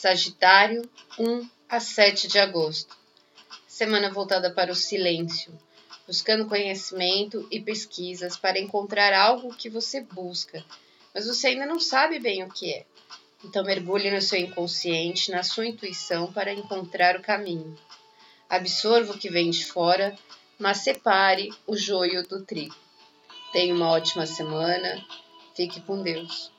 Sagitário, 1 a 7 de agosto. Semana voltada para o silêncio, buscando conhecimento e pesquisas para encontrar algo que você busca, mas você ainda não sabe bem o que é. Então mergulhe no seu inconsciente, na sua intuição para encontrar o caminho. Absorva o que vem de fora, mas separe o joio do trigo. Tenha uma ótima semana. Fique com Deus.